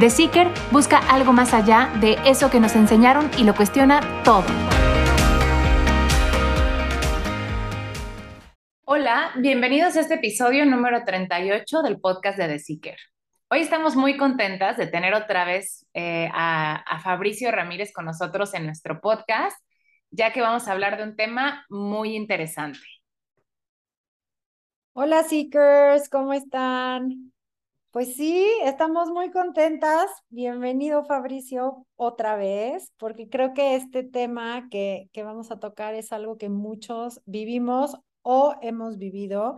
The Seeker busca algo más allá de eso que nos enseñaron y lo cuestiona todo. Hola, bienvenidos a este episodio número 38 del podcast de The Seeker. Hoy estamos muy contentas de tener otra vez eh, a, a Fabricio Ramírez con nosotros en nuestro podcast, ya que vamos a hablar de un tema muy interesante. Hola Seekers, ¿cómo están? Pues sí, estamos muy contentas. Bienvenido Fabricio otra vez, porque creo que este tema que, que vamos a tocar es algo que muchos vivimos o hemos vivido.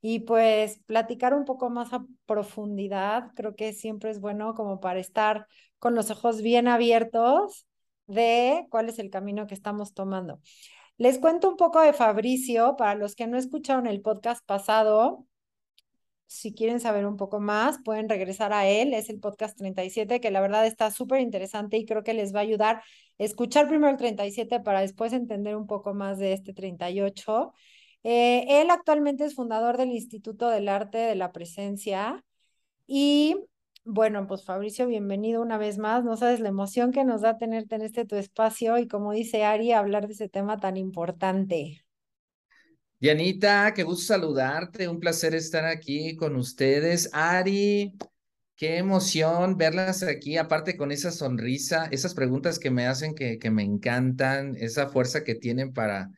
Y pues platicar un poco más a profundidad, creo que siempre es bueno como para estar con los ojos bien abiertos de cuál es el camino que estamos tomando. Les cuento un poco de Fabricio, para los que no escucharon el podcast pasado, si quieren saber un poco más, pueden regresar a él. Es el podcast 37, que la verdad está súper interesante y creo que les va a ayudar a escuchar primero el 37 para después entender un poco más de este 38. Eh, él actualmente es fundador del Instituto del Arte de la Presencia y bueno, pues Fabricio, bienvenido una vez más. No sabes la emoción que nos da tenerte en este tu espacio y como dice Ari, hablar de ese tema tan importante. Dianita, qué gusto saludarte, un placer estar aquí con ustedes. Ari, qué emoción verlas aquí, aparte con esa sonrisa, esas preguntas que me hacen que, que me encantan, esa fuerza que tienen para,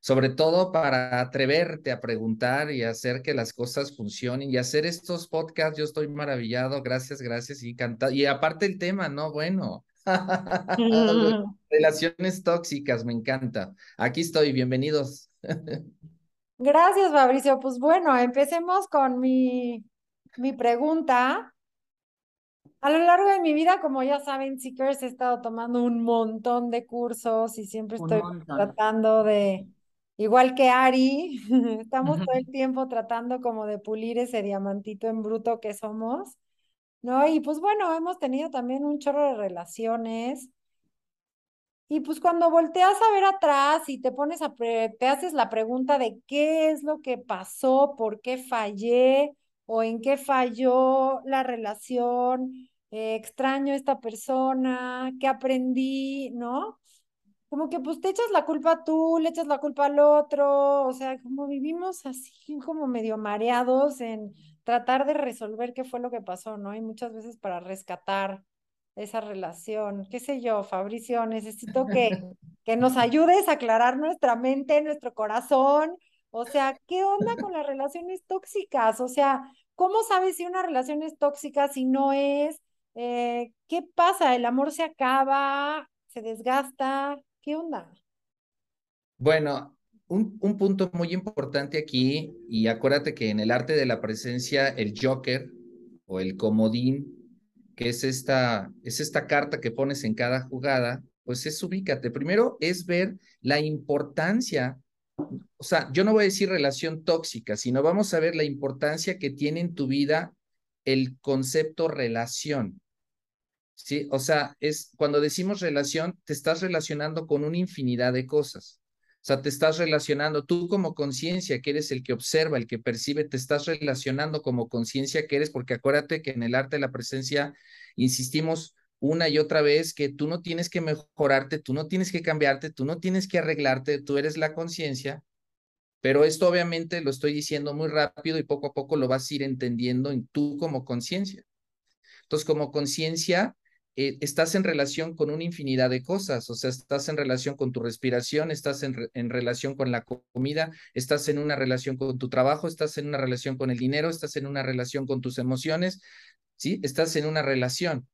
sobre todo para atreverte a preguntar y hacer que las cosas funcionen y hacer estos podcasts. Yo estoy maravillado, gracias, gracias y cantado. Y aparte el tema, ¿no? Bueno. Relaciones tóxicas, me encanta. Aquí estoy, bienvenidos. Gracias, Fabricio. Pues bueno, empecemos con mi, mi pregunta. A lo largo de mi vida, como ya saben, Seekers, he estado tomando un montón de cursos y siempre estoy tratando de, igual que Ari, estamos todo el tiempo tratando como de pulir ese diamantito en bruto que somos, ¿no? Y pues bueno, hemos tenido también un chorro de relaciones y pues cuando volteas a ver atrás y te pones a, te haces la pregunta de qué es lo que pasó, por qué fallé o en qué falló la relación, eh, extraño a esta persona, qué aprendí, ¿no? Como que pues te echas la culpa tú, le echas la culpa al otro, o sea, como vivimos así como medio mareados en tratar de resolver qué fue lo que pasó, ¿no? Y muchas veces para rescatar esa relación. ¿Qué sé yo, Fabricio? Necesito que, que nos ayudes a aclarar nuestra mente, nuestro corazón. O sea, ¿qué onda con las relaciones tóxicas? O sea, ¿cómo sabes si una relación es tóxica, si no es? Eh, ¿Qué pasa? ¿El amor se acaba? ¿Se desgasta? ¿Qué onda? Bueno, un, un punto muy importante aquí, y acuérdate que en el arte de la presencia, el Joker o el comodín que es esta, es esta carta que pones en cada jugada, pues es ubícate. Primero es ver la importancia, o sea, yo no voy a decir relación tóxica, sino vamos a ver la importancia que tiene en tu vida el concepto relación. Sí, o sea, es cuando decimos relación, te estás relacionando con una infinidad de cosas. Sea, te estás relacionando tú como conciencia, que eres el que observa, el que percibe, te estás relacionando como conciencia que eres, porque acuérdate que en el arte de la presencia insistimos una y otra vez que tú no tienes que mejorarte, tú no tienes que cambiarte, tú no tienes que arreglarte, tú eres la conciencia, pero esto obviamente lo estoy diciendo muy rápido y poco a poco lo vas a ir entendiendo en tú como conciencia. Entonces, como conciencia, eh, estás en relación con una infinidad de cosas, o sea, estás en relación con tu respiración, estás en, en, relación con la comida, estás en una relación con tu trabajo, estás en una relación con el dinero, estás en una relación con tus emociones, ¿sí? Estás en una relación.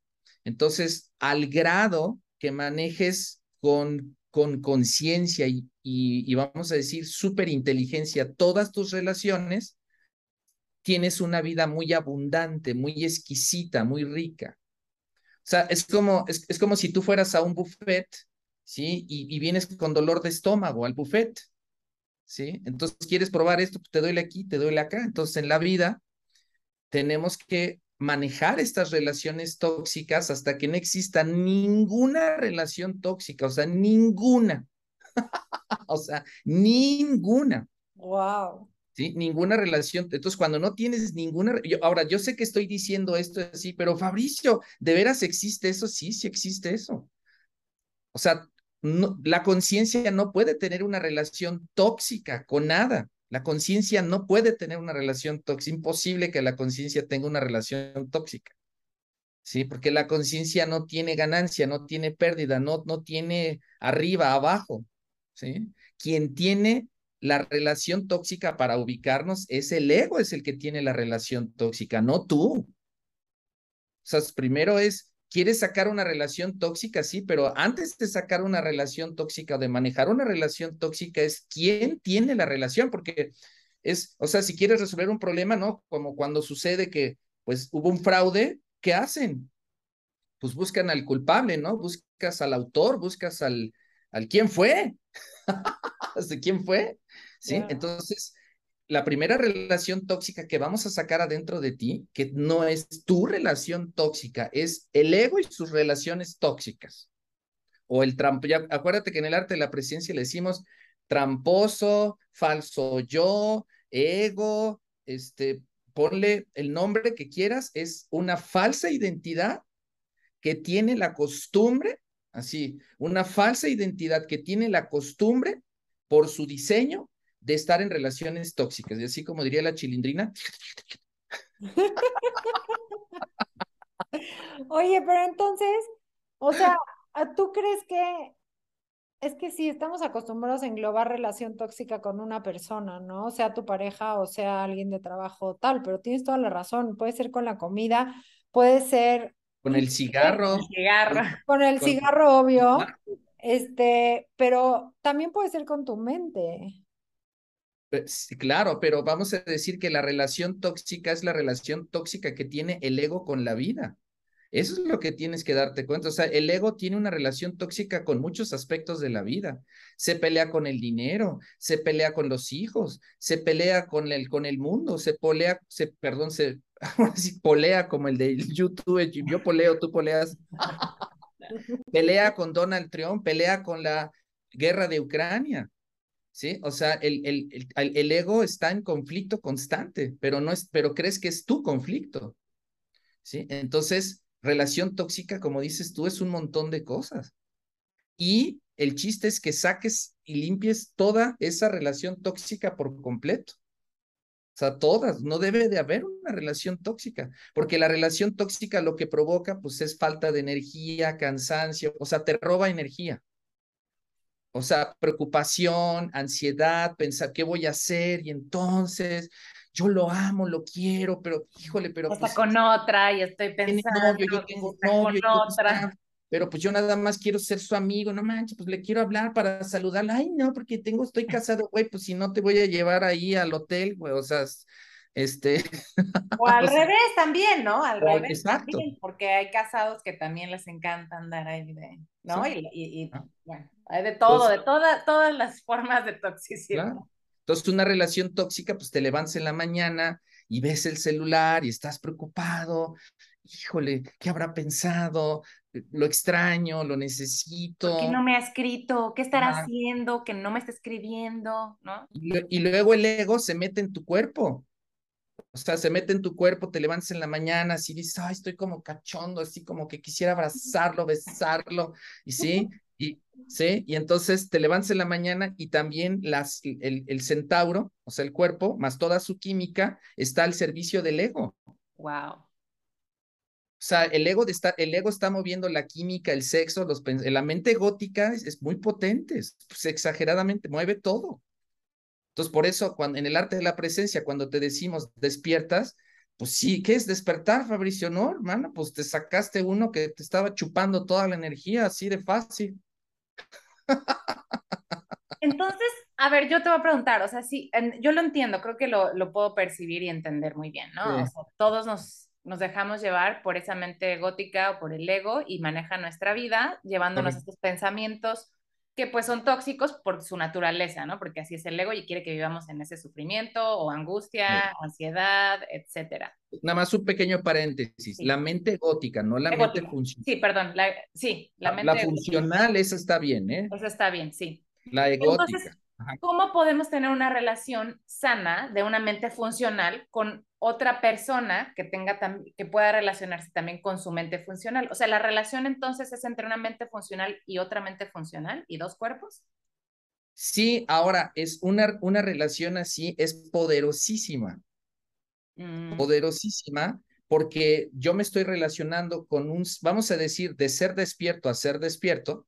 Entonces, al grado que manejes con con conciencia y, y, vamos a decir superinteligencia todas tus relaciones, tienes una vida muy abundante, muy exquisita, muy rica. O sea, es como, es, es como si tú fueras a un buffet, ¿sí? Y, vienes con dolor de estómago al buffet, ¿sí? Entonces, ¿quieres probar esto? Pues te duele aquí, te duele acá. Entonces, en la vida tenemos que manejar estas relaciones tóxicas hasta que no exista ninguna relación tóxica, o sea, ninguna. o sea, ninguna. Wow. Ninguna relación. Entonces, cuando no tienes ninguna. Ahora, yo sé que estoy diciendo esto así, pero Fabricio, ¿de veras existe eso? Sí, sí existe eso. O sea, la conciencia no puede tener una relación tóxica con nada. La conciencia no puede tener una relación tóxica. Imposible que la conciencia tenga una relación tóxica. ¿Sí? Porque la conciencia no tiene ganancia, no tiene pérdida, no, no tiene arriba, abajo. ¿Sí? Quien tiene la relación tóxica para ubicarnos es el ego, es el que tiene la relación tóxica, no tú. O sea, primero es quieres sacar una relación tóxica, sí, pero antes de sacar una relación tóxica, de manejar una relación tóxica, es quién tiene la relación, porque es, o sea, si quieres resolver un problema, ¿no? Como cuando sucede que, pues, hubo un fraude, ¿qué hacen? Pues buscan al culpable, ¿no? Buscas al autor, buscas al, al quién fue, ¿de quién fue? ¿Sí? Entonces, la primera relación tóxica que vamos a sacar adentro de ti, que no es tu relación tóxica, es el ego y sus relaciones tóxicas. O el trampo, ya, acuérdate que en el arte de la presencia le decimos tramposo, falso yo, ego, este, ponle el nombre que quieras, es una falsa identidad que tiene la costumbre, así, una falsa identidad que tiene la costumbre por su diseño de estar en relaciones tóxicas. Y así como diría la chilindrina. Oye, pero entonces, o sea, ¿tú crees que es que sí, estamos acostumbrados a englobar relación tóxica con una persona, ¿no? Sea tu pareja o sea alguien de trabajo tal, pero tienes toda la razón, puede ser con la comida, puede ser... Con el cigarro. Con el cigarro, con el cigarro obvio, este, pero también puede ser con tu mente. Claro, pero vamos a decir que la relación tóxica es la relación tóxica que tiene el ego con la vida. Eso es lo que tienes que darte cuenta. O sea, el ego tiene una relación tóxica con muchos aspectos de la vida. Se pelea con el dinero, se pelea con los hijos, se pelea con el, con el mundo, se polea, se, perdón, se, ahora sí, polea como el de YouTube. Yo poleo, tú poleas. pelea con Donald Trump, pelea con la guerra de Ucrania. ¿sí? O sea, el, el, el, el, ego está en conflicto constante, pero no es, pero crees que es tu conflicto, ¿sí? Entonces, relación tóxica, como dices tú, es un montón de cosas. Y el chiste es que saques y limpies toda esa relación tóxica por completo. O sea, todas, no debe de haber una relación tóxica, porque la relación tóxica lo que provoca, pues es falta de energía, cansancio, o sea, te roba energía. O sea, preocupación, ansiedad, pensar qué voy a hacer y entonces yo lo amo, lo quiero, pero híjole, pero... Está pues, con otra y estoy pensando. yo tengo novio, con otra. Pero pues yo nada más quiero ser su amigo, no manches, pues le quiero hablar para saludarla. Ay, no, porque tengo, estoy casado, güey, pues si no te voy a llevar ahí al hotel, güey, o sea, este... O al revés también, ¿no? Al revés. Exacto. porque hay casados que también les encanta andar ahí, de, ¿no? Y, y, ah. bueno, hay de todo, de toda, todas las formas de toxicidad. Entonces, una relación tóxica, pues te levantas en la mañana y ves el celular y estás preocupado. Híjole, ¿qué habrá pensado? Lo extraño, lo necesito. ¿Por qué no me ha escrito? ¿Qué estará haciendo? Que no me está escribiendo, ¿no? y luego el ego se mete en tu cuerpo o sea, se mete en tu cuerpo, te levantas en la mañana, así dices, ay, estoy como cachondo, así como que quisiera abrazarlo, besarlo, y sí, y sí, y entonces te levantas en la mañana y también las, el, el centauro, o sea, el cuerpo, más toda su química, está al servicio del ego. Wow. O sea, el ego, está, el ego está moviendo la química, el sexo, los, la mente gótica es, es muy potente, es, pues, exageradamente, mueve todo. Entonces, por eso, cuando, en el arte de la presencia, cuando te decimos despiertas, pues sí, ¿qué es despertar, Fabricio? No, hermano, pues te sacaste uno que te estaba chupando toda la energía, así de fácil. Entonces, a ver, yo te voy a preguntar, o sea, sí, yo lo entiendo, creo que lo, lo puedo percibir y entender muy bien, ¿no? O sea, todos nos, nos dejamos llevar por esa mente gótica o por el ego y maneja nuestra vida llevándonos estos pensamientos que pues son tóxicos por su naturaleza, ¿no? Porque así es el ego y quiere que vivamos en ese sufrimiento o angustia, ansiedad, etcétera. Nada más un pequeño paréntesis, la mente gótica, no la mente funcional. Sí, perdón, la, sí, la, mente La funcional, esa está bien, ¿eh? Esa está bien, sí. La egótica. ¿Cómo podemos tener una relación sana de una mente funcional con otra persona que tenga que pueda relacionarse también con su mente funcional? O sea, la relación entonces es entre una mente funcional y otra mente funcional y dos cuerpos. Sí, ahora es una, una relación así, es poderosísima. Mm. Poderosísima porque yo me estoy relacionando con un, vamos a decir, de ser despierto a ser despierto,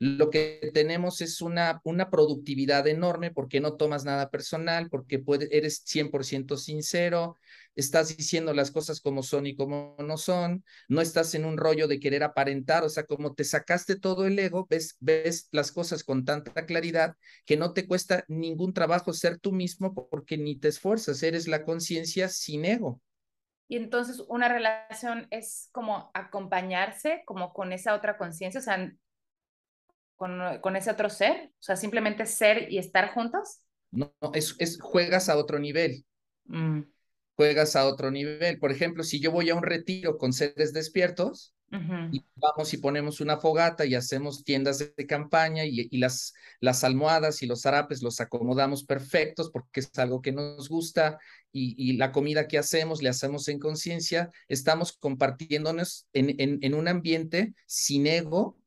lo que tenemos es una, una productividad enorme porque no tomas nada personal, porque puede, eres 100% sincero, estás diciendo las cosas como son y como no son, no estás en un rollo de querer aparentar, o sea, como te sacaste todo el ego, ves, ves las cosas con tanta claridad que no te cuesta ningún trabajo ser tú mismo porque ni te esfuerzas, eres la conciencia sin ego. Y entonces una relación es como acompañarse, como con esa otra conciencia, o sea, con, ese otro ser? O sea, simplemente ser y estar juntos. No, es, es juegas a otro nivel. Mm. Juegas a otro nivel. Por ejemplo, si yo voy a un retiro con seres despiertos, y vamos y ponemos una fogata y hacemos tiendas de, campaña y, y, las, las almohadas y los zarapes los acomodamos perfectos porque es algo que nos gusta y, y la comida que hacemos le hacemos en conciencia, estamos compartiéndonos en, en, en, un ambiente sin ego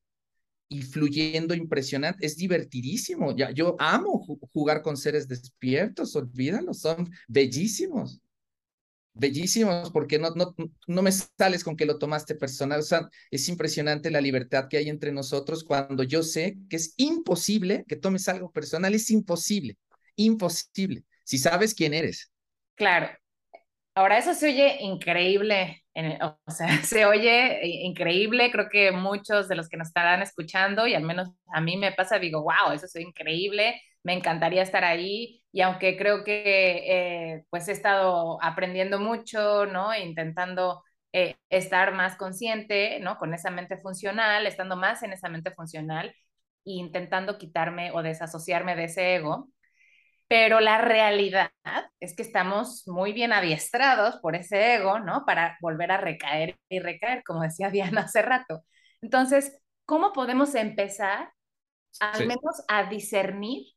y fluyendo impresionante. Es divertidísimo. Ya, yo amo jugar con seres despiertos, olvídalo, son bellísimos. Bellísimos, porque no, no, no me sales con que lo tomaste personal. O sea, es impresionante la libertad que hay entre nosotros cuando yo sé que es imposible que tomes algo personal. Es imposible, imposible. Si sabes quién eres. Claro. Ahora, eso se oye increíble, o sea, se oye increíble, creo que muchos de los que nos estarán escuchando, y al menos a mí me pasa, digo, wow, eso es increíble, me encantaría estar ahí, y aunque creo que eh, pues he estado aprendiendo mucho, ¿no? Intentando eh, estar más consciente, ¿no? Con esa mente funcional, estando más en esa mente funcional, e intentando quitarme o desasociarme de ese ego, pero la realidad es que estamos muy bien adiestrados por ese ego, ¿no? Para volver a recaer y recaer, como decía Diana hace rato. Entonces, ¿cómo podemos empezar al menos a discernir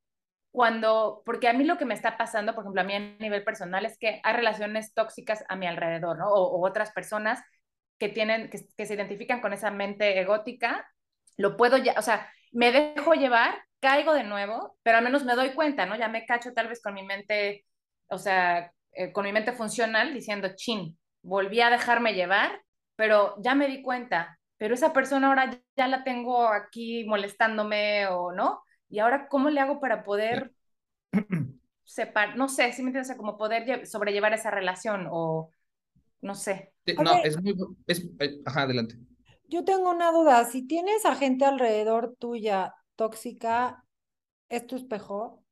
cuando, porque a mí lo que me está pasando, por ejemplo, a mí a nivel personal, es que hay relaciones tóxicas a mi alrededor, ¿no? O, otras personas que tienen, que, que, se identifican con esa mente egótica, lo puedo ya, o sea, me dejo llevar caigo de nuevo, pero al menos me doy cuenta, ¿no? Ya me cacho tal vez con mi mente, o sea, eh, con mi mente funcional diciendo, chin, volví a dejarme llevar, pero ya me di cuenta, pero esa persona ahora ya la tengo aquí molestándome o no, y ahora cómo le hago para poder separar, no sé, si me entiendes, como poder sobrellevar esa relación o no sé. No, es muy, es, eh, ajá, adelante. Yo tengo una duda, si tienes a gente alrededor tuya tóxica es tu espejo?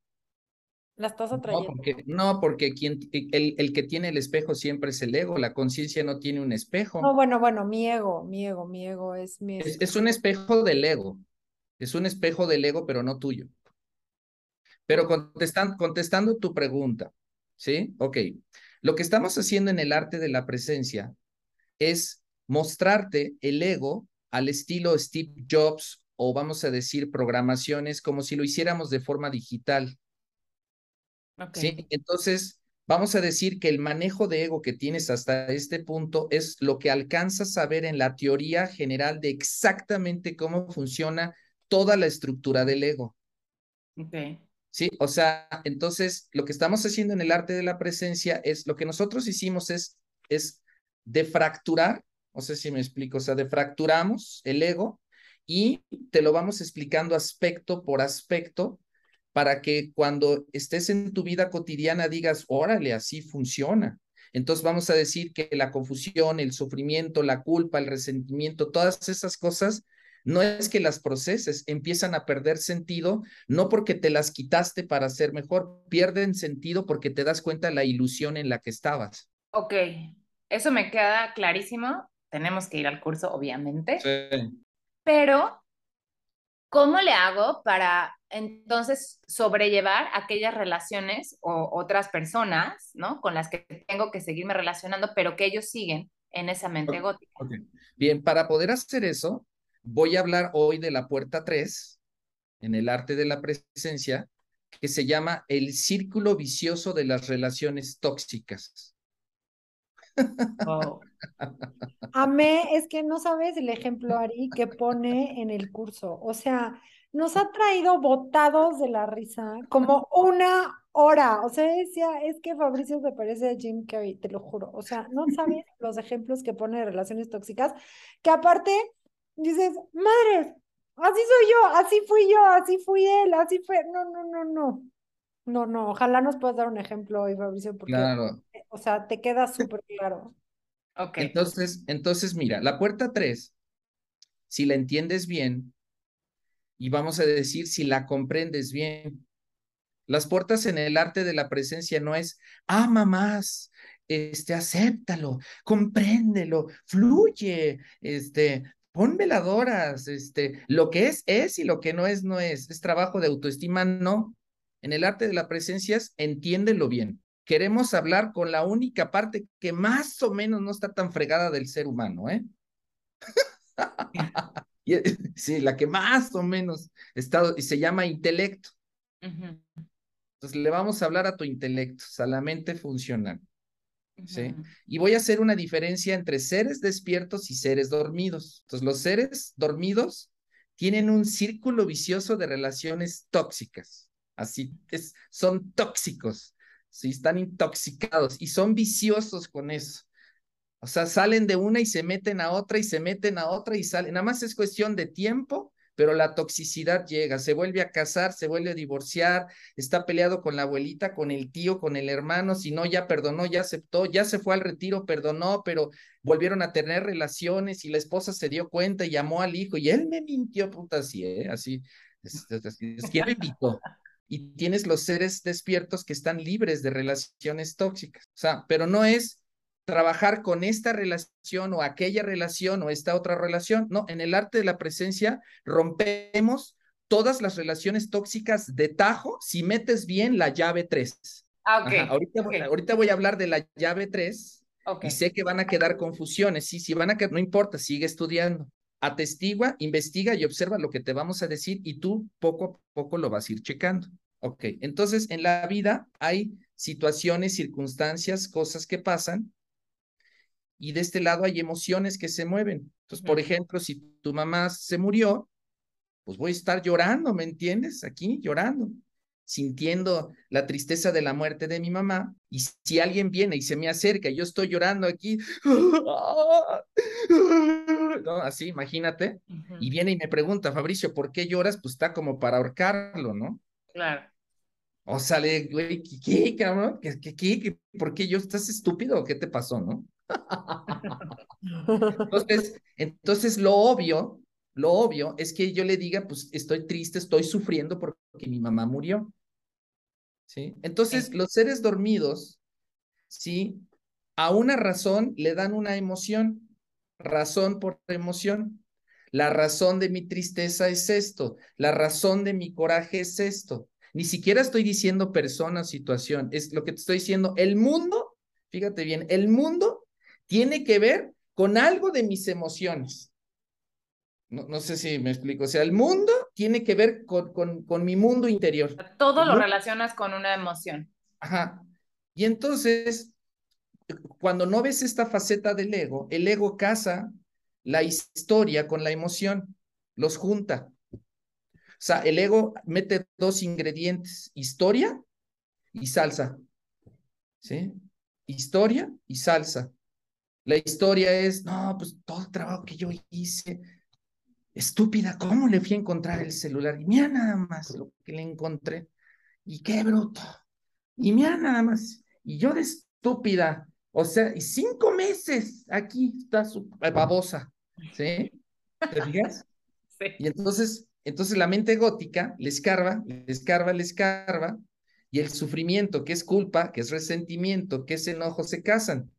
¿La estás atrayendo? No, porque, no, porque quien, el, el, que tiene el espejo siempre es el ego, la conciencia no tiene un espejo. No, bueno, bueno, mi ego, mi ego, mi ego es mi... Es, es, un espejo del ego, es un espejo del ego, pero no tuyo. Pero contestando, contestando tu pregunta, ¿sí? Ok, lo que estamos haciendo en el arte de la presencia es mostrarte el ego al estilo Steve Jobs o vamos a decir programaciones como si lo hiciéramos de forma digital. ¿Sí? Entonces, vamos a decir que el manejo de ego que tienes hasta este punto es lo que alcanzas a ver en la teoría general de exactamente cómo funciona toda la estructura del ego. Okay. Sí, o sea, entonces lo que estamos haciendo en el arte de la presencia es lo que nosotros hicimos es, es de fracturar No sé si me explico, o sea, defracturamos el ego y te lo vamos explicando aspecto por aspecto para que cuando estés en tu vida cotidiana digas, órale, así funciona. Entonces vamos a decir que la confusión, el sufrimiento, la culpa, el resentimiento, todas esas cosas, no es que las proceses, empiezan a perder sentido, no porque te las quitaste para ser mejor, pierden sentido porque te das cuenta de la ilusión en la que estabas. Ok, eso me queda clarísimo. Tenemos que ir al curso, obviamente. Sí. Pero, ¿cómo le hago para entonces sobrellevar aquellas relaciones o otras personas, ¿no? Con las que tengo que seguirme relacionando, pero que ellos siguen en esa mente gótica. Okay. Bien, para poder hacer eso, voy a hablar hoy de la puerta 3 en el arte de la presencia, que se llama el círculo vicioso de las relaciones tóxicas. Oh. Amé, es que no sabes el ejemplo, Ari, que pone en el curso. O sea, nos ha traído botados de la risa como una hora. O sea, decía, es que Fabricio se parece a Jim Carrey, te lo juro. O sea, no sabes los ejemplos que pone de relaciones tóxicas, que aparte dices, madres, así soy yo, así fui yo, así fui él, así fue. No, no, no, no. No, no, ojalá nos puedas dar un ejemplo hoy, Fabricio, porque, Claro. o sea, te queda súper claro. Entonces, entonces, mira, la puerta 3, si la entiendes bien, y vamos a decir si la comprendes bien, las puertas en el arte de la presencia no es, ama más, este, acéptalo, compréndelo, fluye, este, pon veladoras, este, lo que es, es y lo que no es, no es. Es trabajo de autoestima, no. En el arte de la presencia es, entiéndelo bien. Queremos hablar con la única parte que más o menos no está tan fregada del ser humano, ¿eh? Sí, la que más o menos está, y se llama intelecto. Entonces le vamos a hablar a tu intelecto, a la mente funcional. ¿sí? Y voy a hacer una diferencia entre seres despiertos y seres dormidos. Entonces, los seres dormidos tienen un círculo vicioso de relaciones tóxicas. Así es, son tóxicos, ¿sí? están intoxicados y son viciosos con eso. O sea, salen de una y se meten a otra y se meten a otra y salen. Nada más es cuestión de tiempo, pero la toxicidad llega. Se vuelve a casar, se vuelve a divorciar, está peleado con la abuelita, con el tío, con el hermano. Si no, ya perdonó, ya aceptó, ya se fue al retiro, perdonó, pero volvieron a tener relaciones y la esposa se dio cuenta y llamó al hijo y él me mintió, puta, así, ¿eh? Así. Es, es, es, ¿Quién me invitó? Y tienes los seres despiertos que están libres de relaciones tóxicas. O sea, pero no es trabajar con esta relación o aquella relación o esta otra relación. No, en el arte de la presencia rompemos todas las relaciones tóxicas de tajo si metes bien la llave 3. Ah, ok. Ajá, ahorita, voy a hablar de la llave 3 ok. y sé que van a quedar confusiones. Sí, sí van a quedar, no importa, sigue estudiando. Atestigua, investiga y observa lo que te vamos a decir y tú poco a poco lo vas a ir checando. Ok, entonces en la vida hay situaciones, circunstancias, cosas que pasan y de este lado hay emociones que se mueven. Entonces, por ejemplo, si tu mamá se murió, pues voy a estar llorando, ¿me entiendes? Aquí llorando, sintiendo la tristeza de la muerte de mi mamá. Y si alguien viene y se me acerca y yo estoy llorando aquí, ¿no? Así, imagínate. Ujú, Y viene y me pregunta, Fabricio, ¿por qué lloras? Pues está como para ahorcarlo, ¿no? Claro. O sale, güey, ¿qué, qué, cabrón? ¿Qué, qué, qué? ¿Por qué yo estás estúpido qué te pasó, no? Entonces, entonces lo obvio, lo obvio es que yo le diga, pues estoy triste, estoy sufriendo porque mi mamá murió. ¿Sí? Entonces, los seres dormidos, ¿sí? A una razón le dan una emoción, razón por emoción. La razón de mi tristeza es esto, la razón de mi coraje es esto. Ni siquiera estoy diciendo persona o situación, es lo que te estoy diciendo. El mundo, fíjate bien, el mundo tiene que ver con algo de mis emociones. No, no sé si me explico. O sea, el mundo tiene que ver con, con, con mi mundo interior. Todo lo relacionas con una emoción. Ajá. Y entonces, cuando no ves esta faceta del ego, el ego casa la historia con la emoción, los junta. O sea, el ego mete dos ingredientes, historia y salsa. ¿Sí? Historia y salsa. La historia es, no, pues todo el trabajo que yo hice, estúpida, ¿cómo le fui a encontrar el celular? Y mira nada más lo que le encontré. Y qué bruto. Y mira nada más. Y yo de estúpida, o sea, y cinco meses aquí está su babosa, ¿sí? ¿Te fijas? Sí. Y entonces, entonces la mente gótica le escarba, le escarba, le escarba, y el sufrimiento, que es culpa, que es resentimiento, que es enojo, se casan.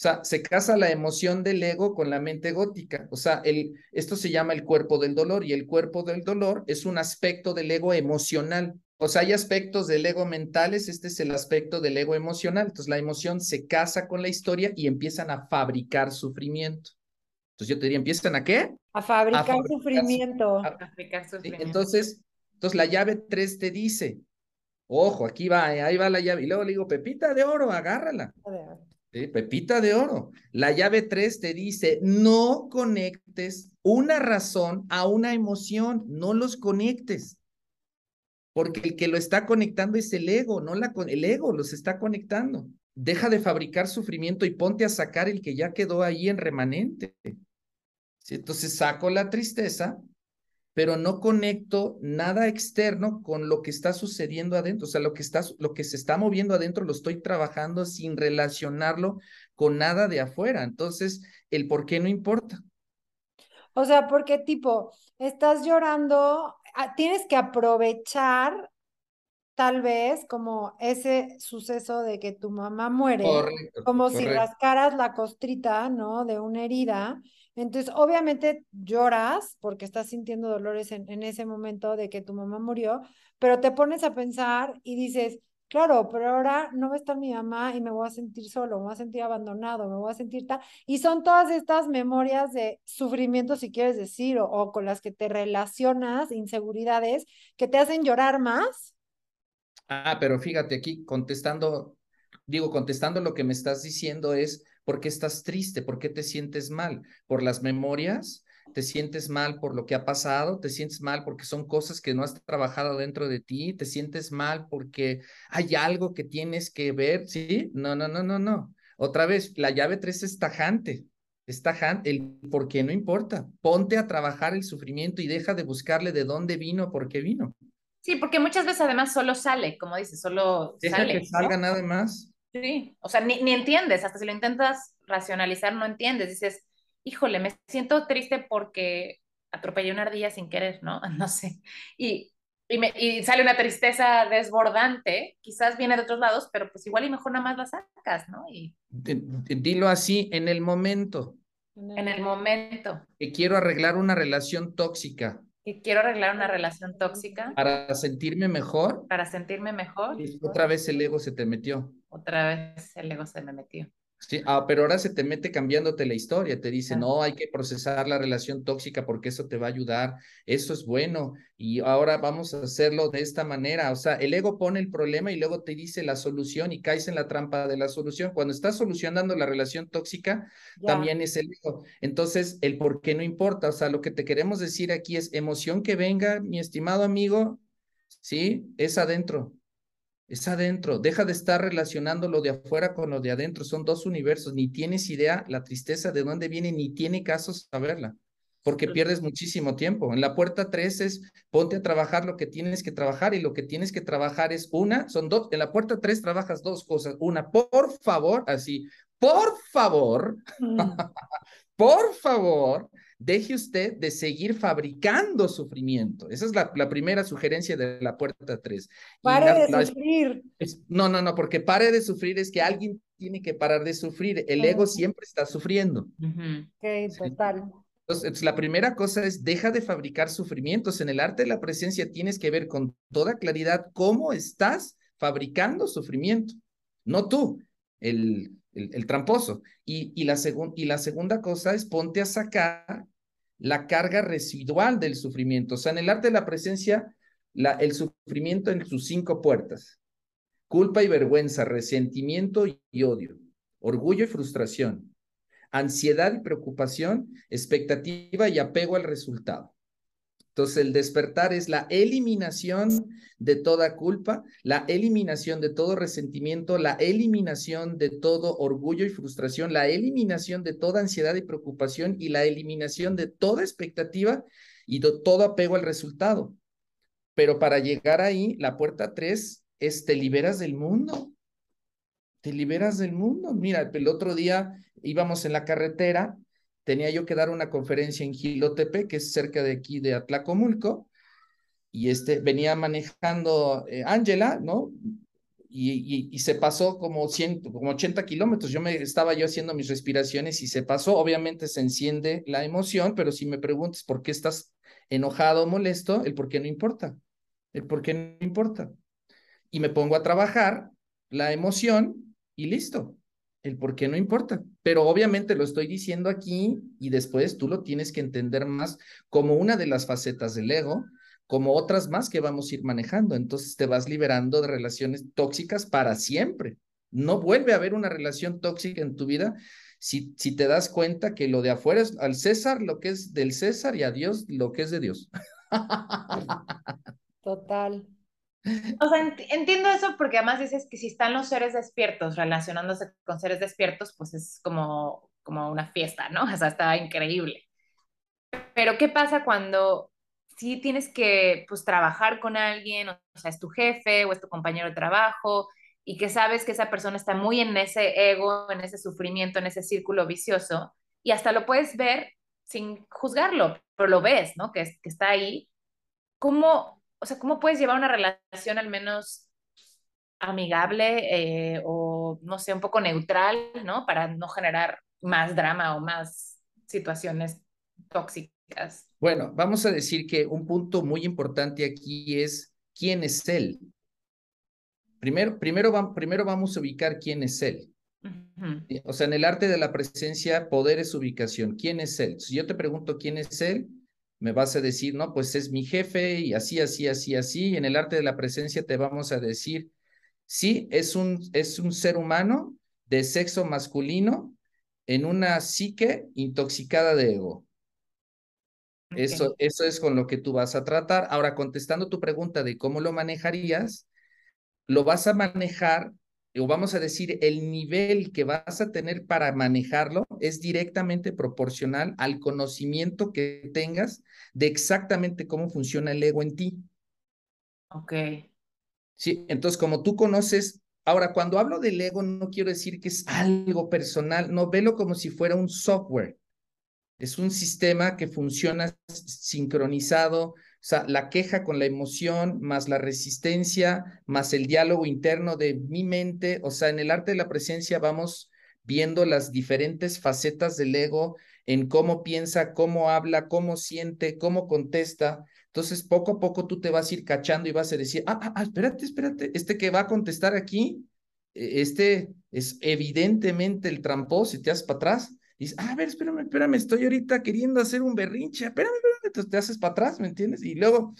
O sea, se casa la emoción del ego con la mente gótica. O sea, el, esto se llama el cuerpo del dolor y el cuerpo del dolor es un aspecto del ego emocional. O sea, hay aspectos del ego mentales, este es el aspecto del ego emocional. Entonces, la emoción se casa con la historia y empiezan a fabricar sufrimiento. Entonces, yo te diría, ¿empiezan a qué? A fabricar, fabricar sufrimiento. a- Sí, sufrimiento. Entonces, entonces la llave 3 te dice, ojo, aquí va, ahí va la llave. Y luego le digo, Pepita de oro, agárrala. ¿Sí? Pepita de oro. La llave 3 te dice, no conectes una razón a una emoción, no los conectes. Porque el que lo está conectando es el ego, no la, el ego los está conectando. Deja de fabricar sufrimiento y ponte a sacar el que ya quedó ahí en remanente. Entonces saco la tristeza, pero no conecto nada externo con lo que está sucediendo adentro. O sea, lo que, está, lo que se está moviendo adentro lo estoy trabajando sin relacionarlo con nada de afuera. Entonces, el por qué no importa. O sea, porque tipo, estás llorando, ah, tienes que aprovechar tal vez como ese suceso de que tu mamá muere, Correcto, como si rascaras la costrita, ¿no? De una herida. Entonces, obviamente lloras porque estás sintiendo dolores en, en ese momento de que tu mamá murió, pero te pones a pensar y dices, claro, pero ahora no va a estar mi mamá y me voy a sentir solo, me voy a sentir abandonado, me voy a sentir tal. Y son todas estas memorias de sufrimiento, si quieres decir, o, o con las que te relacionas, inseguridades, que te hacen llorar más. Ah, pero fíjate aquí contestando, digo, contestando lo que me estás diciendo es, ¿por qué estás triste? ¿Por qué te sientes mal? ¿Por las memorias? ¿Te sientes mal por lo que ha pasado? ¿Te sientes mal porque son cosas que no has trabajado dentro de ti? ¿Te sientes mal porque hay algo que tienes que ver? ¿Sí? No, no, no, no, no. Otra vez, la llave 3 es tajante. Es tajante. El por qué no importa. Ponte a trabajar el sufrimiento y deja de buscarle de dónde vino, por qué vino. Sí, porque muchas veces además solo sale, como dices, solo Deja sale. que ¿no? salga nada más. Sí, o sea, ni, ni entiendes, hasta si lo intentas racionalizar, no entiendes. Dices, híjole, me siento triste porque atropellé una ardilla sin querer, ¿no? No sé. Y, y, me, y sale una tristeza desbordante, quizás viene de otros lados, pero pues igual y mejor nada más la sacas, ¿no? Y Dilo así, en el momento en el momento que quiero arreglar una relación tóxica que quiero arreglar una relación tóxica para sentirme mejor, para sentirme mejor, otra vez el ego se te metió. Otra vez el ego se me metió. Sí, ah, pero ahora se te mete cambiándote la historia, te dice, Ah. no, hay que procesar la relación tóxica porque eso te va a ayudar, eso es bueno, y ahora vamos a hacerlo de esta manera. O sea, el ego pone el problema y luego te dice la solución y caes en la trampa de la solución. Cuando estás solucionando la relación tóxica, Ya. también es el ego. Entonces, el por qué no importa. O sea, lo que te queremos decir aquí es emoción que venga, mi estimado amigo, sí, es adentro. Es adentro. Deja de estar relacionando lo de afuera con lo de adentro. Son dos universos. Ni tienes idea la tristeza de dónde viene, ni tiene caso saberla, porque pierdes muchísimo tiempo. En la puerta tres es ponte a trabajar lo que tienes que trabajar y lo que tienes que trabajar es una, son dos. En la puerta tres trabajas dos cosas. Una, por favor, así, por favor, Mm. por favor, deje usted de seguir fabricando sufrimiento. Esa es la, la primera sugerencia de la puerta 3. Pare de sufrir. no, no, no, porque pare de sufrir es que alguien tiene que parar de sufrir. El ego siempre está sufriendo. Ujú. Ok, total. Entonces, la primera cosa es deja de fabricar sufrimientos. En el arte de la presencia tienes que ver con toda claridad cómo estás fabricando sufrimiento. No tú, el, el, tramposo. Y, y, la y segunda cosa es ponte a sacar la carga residual del sufrimiento. O sea, en el arte de la presencia, el sufrimiento en sus cinco puertas. Culpa y vergüenza, resentimiento y odio, orgullo y Entonces, el despertar es la eliminación de toda culpa, la eliminación de todo resentimiento, la eliminación de todo orgullo y frustración, la eliminación de toda ansiedad y preocupación y la eliminación de toda expectativa y de todo apego al resultado. Pero para llegar ahí, la puerta tres es te liberas del mundo. Te liberas del mundo. Mira, el otro día íbamos en la carretera tenía yo que dar una conferencia en Gilotepe, que es cerca de aquí de Atlacomulco, y este, venía manejando eh, Ángela, ¿no? Y, se pasó como, 100, como 80 kilómetros. Yo me estaba yo haciendo mis respiraciones y se pasó. Obviamente se enciende la emoción, pero si me preguntas por qué estás enojado o molesto, el por qué no importa. El por qué no importa. Y me pongo a trabajar la emoción y listo el por qué no importa. Pero obviamente lo estoy diciendo aquí y después tú lo tienes que entender más como una de las facetas del ego, como otras más que vamos a ir manejando. Entonces te vas liberando de relaciones tóxicas para siempre. No vuelve a haber una relación tóxica en tu vida si, si te das cuenta que lo de afuera es al César lo que es del César y a Dios lo que es de Dios. Total. O sea, entiendo eso porque además dices que si están los seres despiertos relacionándose con seres despiertos, pues es como, como una fiesta, ¿no? O sea, está increíble. Pero ¿qué pasa cuando sí tienes que pues trabajar con alguien, o sea, es tu jefe o es tu compañero de trabajo y que sabes que esa persona está muy en ese ego, en ese sufrimiento, en ese círculo vicioso y hasta lo puedes ver sin juzgarlo, pero lo ves, ¿no? Que, que está ahí. ¿Cómo, o sea, ¿cómo puedes llevar una relación al menos amigable eh, o, no sé, un poco neutral, ¿no? Para no generar más drama o más situaciones tóxicas. Bueno, vamos a decir que un punto muy importante aquí es quién es él. Primero, primero, primero vamos a ubicar quién es él. O sea, en el arte de la presencia, poder es ubicación. ¿Quién es él? Si yo te pregunto quién es él, me vas a decir, no, pues es mi jefe y así, así, así, así. Y en el arte de la presencia te vamos a decir, sí, es un, es un ser humano de sexo masculino en una psique intoxicada de ego. Eso, eso es con lo que tú vas a tratar. Ahora, contestando tu pregunta de cómo lo manejarías, lo vas a manejar o vamos a decir, el nivel que vas a tener para manejarlo es directamente proporcional al conocimiento que tengas de exactamente cómo funciona el ego en ti. Ok. Sí, entonces como tú conoces, ahora cuando hablo del ego no quiero decir que es algo personal, no, velo como si fuera un software. Es un sistema que funciona sincronizado, sea, la queja con la emoción, más la resistencia, más el diálogo interno de mi mente. O sea, en el arte de la presencia vamos viendo las diferentes facetas del ego en cómo piensa, cómo habla, cómo siente, cómo contesta. Entonces, poco a poco tú te vas a ir cachando y vas a decir, ah, ah, ah espérate, espérate, este que va a contestar aquí, e, este es evidentemente el tramposo, si te haces para atrás, dices, ah, a ver, espérame, espérame, estoy ahorita queriendo hacer un berrinche, espérame, espérame, te, haces para atrás, ¿me entiendes? Y luego,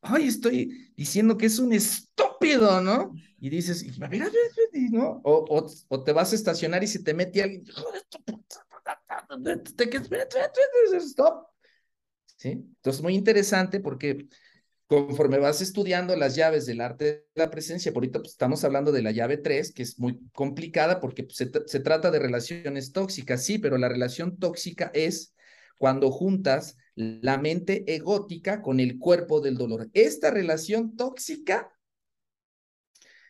ay, estoy diciendo que es un estúpido, ¿no? Y dices, a ver, a ver, ¿no? O, o, o te vas a estacionar y se te mete alguien, stop. ¿Sí? Entonces, muy interesante porque conforme vas estudiando las llaves del arte de la presencia, por ahorita pues, estamos hablando de la llave 3, que es muy complicada porque pues, se, se, trata de relaciones tóxicas, sí, pero la relación tóxica es cuando juntas la mente egótica con el cuerpo del dolor. Esta relación tóxica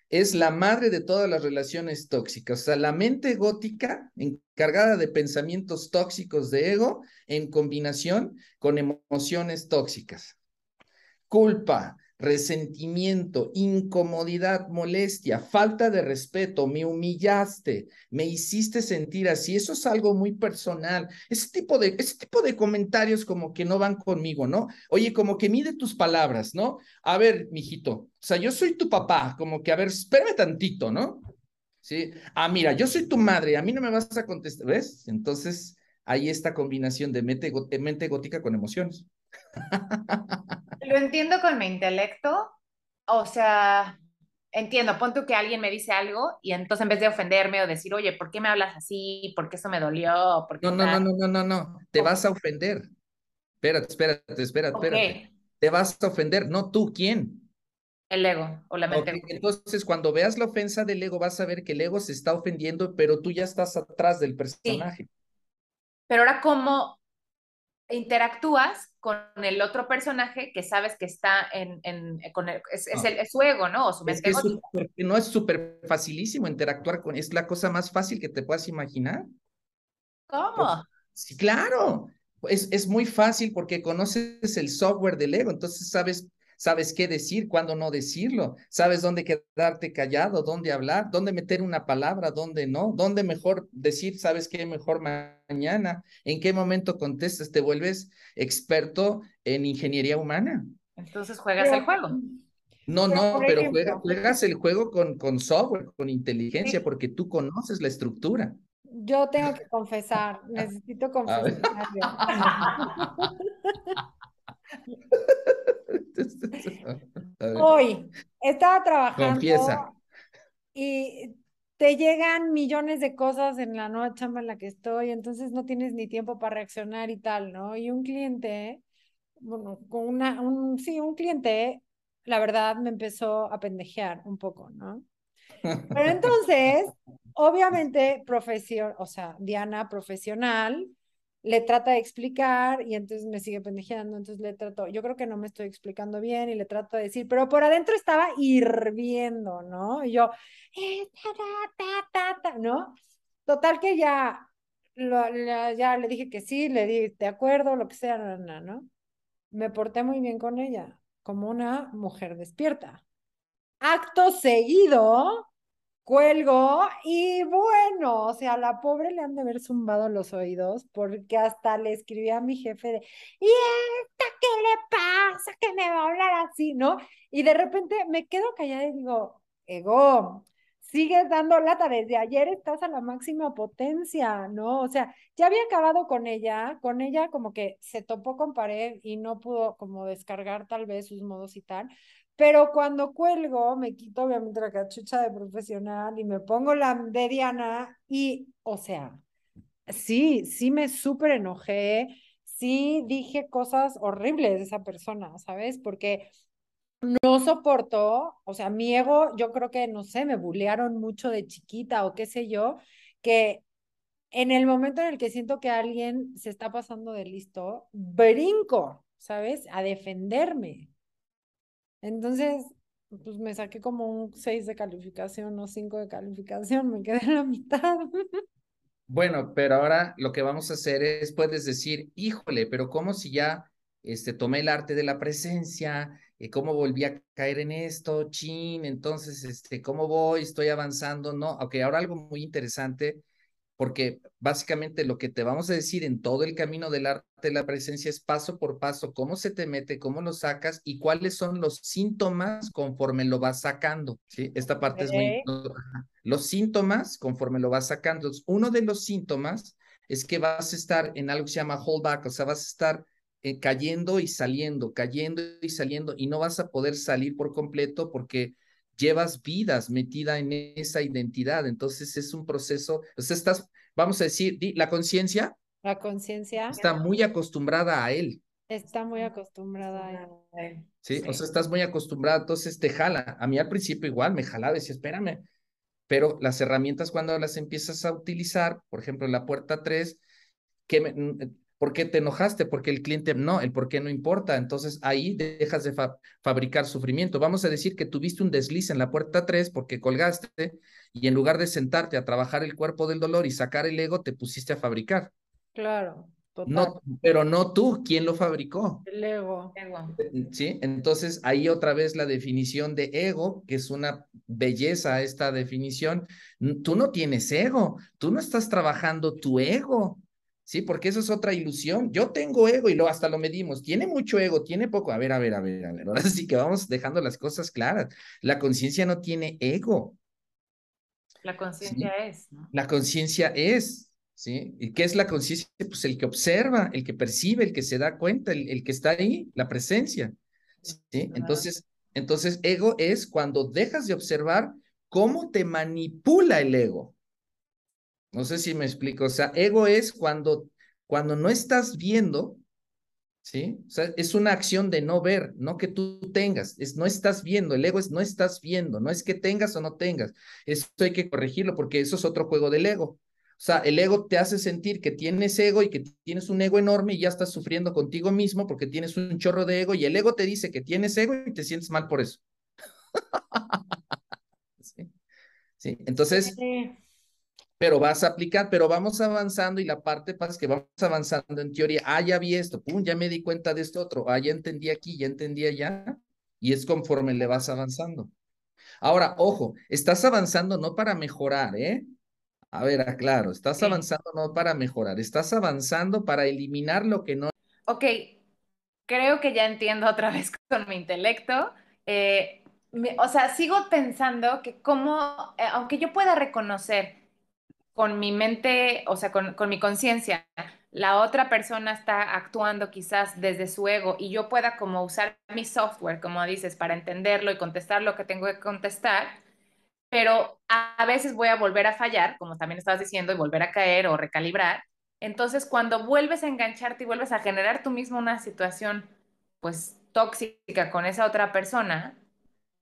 es la madre de todas las relaciones tóxicas. O sea, la mente egótica encargada de pensamientos tóxicos de ego en combinación con emociones tóxicas culpa, resentimiento, incomodidad, molestia, falta de respeto, me humillaste, me hiciste sentir así, eso es algo muy personal. Ese tipo de ese tipo de comentarios como que no van conmigo, ¿no? Oye, como que mide tus palabras, ¿no? A ver, mijito, o sea, yo soy tu papá, como que a ver, espérame tantito, ¿no? Sí. Ah, mira, yo soy tu madre, a mí no me vas a contestar, ¿ves? Entonces, hay esta combinación de mente, mente gótica con emociones. Lo entiendo con mi intelecto, o sea, entiendo, ponte que alguien me dice algo y entonces en vez de ofenderme o decir, oye, ¿por qué me hablas así? ¿Por qué eso me dolió? no, no, no, no, no, no, no, te vas a ofender. Espérate, espérate, espérate, espérate. te vas a ofender, no tú, ¿quién? El ego o la mente. entonces, cuando veas la ofensa del ego, vas a ver que el ego se está ofendiendo, pero tú ya estás atrás del personaje. Pero ahora, ¿cómo interactúas con el otro personaje que sabes que está en, en con es, es, el, es, su ego, ¿no? O su mente es que no es súper facilísimo interactuar con, es la cosa más fácil que te puedas imaginar. ¿Cómo? sí, claro. Es, es muy fácil porque conoces el software del ego, entonces sabes sabes qué decir, cuándo no decirlo, sabes dónde quedarte callado, dónde hablar, dónde meter una palabra, dónde no, dónde mejor decir, sabes qué mejor mañana, en qué momento contestas, te vuelves experto en ingeniería humana. Entonces juegas el juego. No, no, pero juegas el juego con, con software, con inteligencia, porque tú conoces la estructura. Yo tengo que confesar, necesito confesar. Hoy estaba trabajando y te llegan millones de cosas en la nueva chamba en la que estoy, entonces no tienes ni tiempo para reaccionar y tal, ¿no? Y un cliente, bueno, con una, un, sí, un cliente, la verdad me empezó a pendejear un poco, ¿no? Pero entonces, obviamente, profesión, o sea, Diana profesional, le trata de explicar y entonces me sigue pendejeando, entonces le trato, yo creo que no me estoy explicando bien y le trato de decir, pero por adentro estaba hirviendo, ¿no? Y yo, eh, ¿no? Total que ya, ya le dije que sí, le di de acuerdo, lo que sea, ¿no? ¿no? Me porté muy bien con ella, como una mujer despierta. Acto seguido, Cuelgo y bueno, o sea, a la pobre le han de haber zumbado los oídos porque hasta le escribí a mi jefe de, ¿y esta qué le pasa? Que me va a hablar así, ¿no? Y de repente me quedo callada y digo, ego, sigues dando lata, desde ayer estás a la máxima potencia, ¿no? O sea, ya había acabado con ella, con ella como que se topó con pared y no pudo como descargar tal vez sus modos y tal, pero cuando cuelgo, me quito obviamente la cachucha de profesional y me pongo la de Diana y, o sea, sí, sí me súper enojé, sí dije cosas horribles de esa persona, ¿sabes? Porque no soporto, o sea, mi ego, yo creo que, no sé, me bullearon mucho de chiquita o qué sé yo, que en el momento en el que siento que alguien se está pasando de listo, brinco, ¿sabes? A defenderme. Entonces, pues me saqué como un 6 de calificación o 5 de calificación, me quedé en la mitad. Bueno, pero ahora lo que vamos a hacer es, puedes decir, híjole, pero ¿cómo si ya este, tomé el arte de la presencia? y ¿Cómo volví a caer en esto? Chin, entonces, este, ¿cómo voy? Estoy avanzando, ¿no? Ok, ahora algo muy interesante porque básicamente lo que te vamos a decir en todo el camino del arte de la presencia es paso por paso, cómo se te mete, cómo lo sacas y cuáles son los síntomas conforme lo vas sacando, ¿sí? Esta parte es muy... Los síntomas conforme lo vas sacando. Uno de los síntomas es que vas a estar en algo que se llama holdback, o sea, vas a estar eh, cayendo y saliendo, cayendo y saliendo y no vas a poder salir por completo porque llevas vidas metida en esa identidad. Entonces es un proceso, sea, estás, vamos a decir, la conciencia. La conciencia. Está muy acostumbrada a él. Está muy acostumbrada a él. ¿Sí? o sea, estás muy acostumbrada, entonces te jala. A mí al principio igual me jalaba, decía, espérame. Pero las herramientas cuando las empiezas a utilizar, por ejemplo, la puerta 3, que me, ¿Por qué te enojaste? Porque el cliente no, el por qué no importa. Entonces ahí dejas de fabricar sufrimiento. Vamos a decir que tuviste un desliz en la puerta 3 porque colgaste y en lugar de sentarte a trabajar el cuerpo del dolor y sacar el ego, te pusiste a fabricar. Claro. Total. No, pero no tú, ¿quién lo fabricó? El ego. Sí, entonces ahí otra vez la definición de ego, que es una belleza esta definición. Tú no tienes ego, tú no estás trabajando tu ego, ¿sí? Porque eso es otra ilusión. Yo tengo ego y lo hasta lo medimos. Tiene mucho ego, tiene poco. A ver, a ver, a ver, a ver. Ahora sí que vamos dejando las cosas claras. La conciencia no tiene ego. La conciencia es, ¿no? La conciencia es, ¿sí? ¿Y qué es la conciencia? Pues el que observa, el que percibe, el que se da cuenta, el, el que está ahí, la presencia, ¿sí? Entonces, entonces, ego es cuando dejas de observar cómo te manipula el ego. No sé si me explico. O sea, ego es cuando, cuando no estás viendo ¿Sí? O sea, es una acción de no ver, no que tú tengas, es no estás viendo, el ego es no estás viendo, no es que tengas o no tengas. Esto hay que corregirlo porque eso es otro juego del ego. O sea, el ego te hace sentir que tienes ego y que tienes un ego enorme y ya estás sufriendo contigo mismo porque tienes un chorro de ego y el ego te dice que tienes ego y te sientes mal por eso. sí. Entonces, pero vas a aplicar, pero vamos avanzando y la parte pasa que vamos avanzando en teoría. Ah, ya vi esto, pum, ya me di cuenta de esto otro. Ah, ya entendí aquí, ya entendí allá. Y es conforme le vas avanzando. Ahora, ojo, estás avanzando no para mejorar, ¿eh? A ver, aclaro, estás avanzando no para mejorar, estás avanzando para eliminar lo que no. Ok, creo que ya entiendo otra vez con mi intelecto. Eh, o sea, sigo pensando que como, eh, aunque yo pueda reconocer con mi mente, o sea, con, mi conciencia, la otra persona está actuando quizás desde su ego y yo pueda como usar mi software, como dices, para entenderlo y contestar lo que tengo que contestar, pero a veces voy a volver a fallar, como también estabas diciendo, y volver a caer o recalibrar. Entonces, cuando vuelves a engancharte y vuelves a generar tú mismo una situación, pues, tóxica con esa otra persona,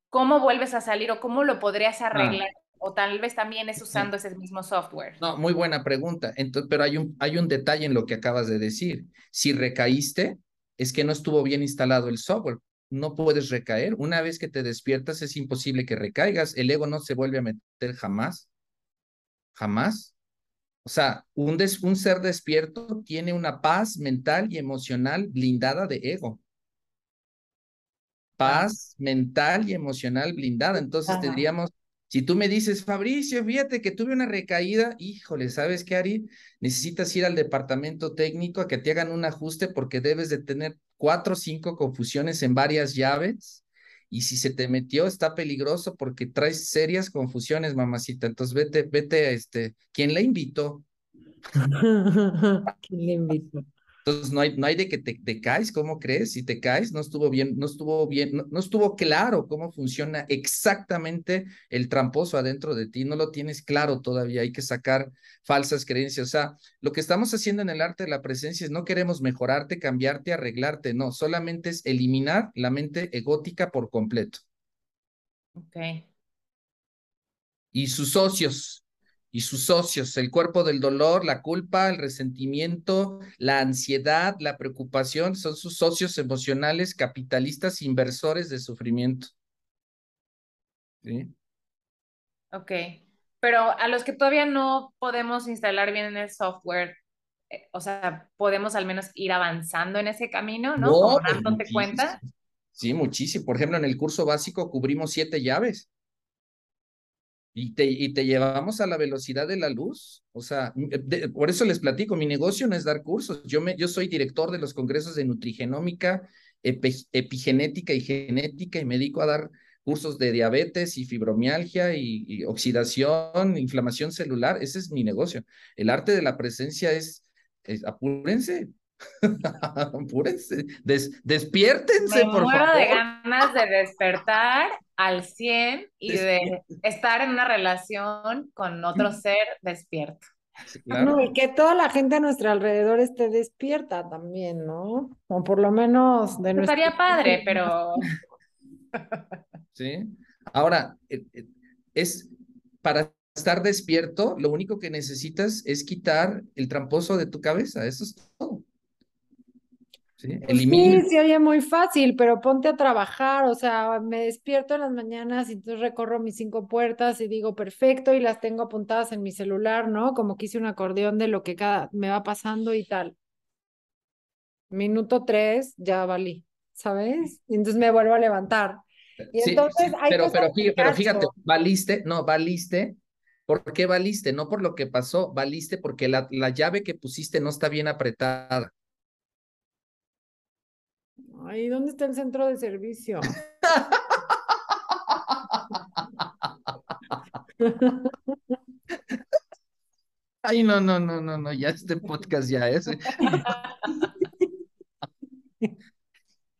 ¿cómo vuelves a salir o cómo lo podrías arreglar? O tal vez también es usando ese mismo software? No, muy buena pregunta. Entonces, pero hay un, hay un detalle en lo que acabas de decir. Si recaíste, es que no estuvo bien instalado el software. No puedes recaer. Una vez que te despiertas, es imposible que recaigas. El ego no se vuelve a meter jamás. Jamás. O sea, un, un ser despierto tiene una paz mental y emocional blindada de ego paz mental y emocional blindada. Entonces tendríamos si tú me dices, Fabricio, fíjate que tuve una recaída, híjole, ¿sabes qué, Ari? Necesitas ir al departamento técnico a que te hagan un ajuste porque debes de tener cuatro o cinco confusiones en varias llaves. Y si se te metió, está peligroso porque traes serias confusiones, mamacita. Entonces vete, vete, este, ¿quién la invitó? ¿Quién le invitó? Entonces no hay, no hay de que te, caes, ¿cómo crees? Si te caes, no estuvo bien, no estuvo bien, no, estuvo claro cómo funciona exactamente el tramposo adentro de ti, no lo tienes claro todavía, hay que sacar falsas creencias. O sea, lo que estamos haciendo en el arte de la presencia es no queremos mejorarte, cambiarte, arreglarte, no, solamente es eliminar la mente egótica por completo. Ok. Y sus socios, y sus socios, el cuerpo del dolor, la culpa, el resentimiento, la ansiedad, la preocupación, son sus socios emocionales, capitalistas, inversores de sufrimiento. ¿Sí? Ok, pero a los que todavía no podemos instalar bien en el software, eh, o sea, podemos al menos ir avanzando en ese camino, ¿no? no Como dándote cuenta. Sí, muchísimo. Por ejemplo, en el curso básico cubrimos siete llaves. Y te, y te llevamos a la velocidad de la luz. O sea, por eso les platico, mi negocio no es dar cursos. Yo, me, yo soy director de los congresos de nutrigenómica, epigenética y genética y me dedico a dar cursos de diabetes y fibromialgia y, oxidación, inflamación celular. Ese es mi negocio. El arte de la presencia es, es apúrense, Apúrense, despiértense, Me muero de ganas de despertar al 100 y de estar en una relación con otro ser despierto. No, y que toda la gente a nuestro alrededor esté despierta también, ¿no? O por lo menos de nuestra. Estaría padre, pero. Sí. Ahora, eh, eh, es para estar despierto, lo único que necesitas es quitar el tramposo de tu cabeza. Eso es todo. ¿Sí? Pues sí, se oye muy fácil, pero ponte a trabajar, o sea, me despierto en las mañanas y entonces recorro mis cinco puertas y digo perfecto y las tengo apuntadas en mi celular, ¿no? Como que hice un acordeón de lo que cada me va pasando y tal. Minuto tres, ya valí, ¿sabes? Y entonces me vuelvo a levantar. Y entonces pero, pero, pero fíjate, valiste, no, valiste ¿Por qué valiste? No por lo que pasó, valiste porque la, la, llave que pusiste no está bien apretada. Ay, ¿dónde está el centro de servicio? Ay, no, no, no, no, no, ya este podcast ya es.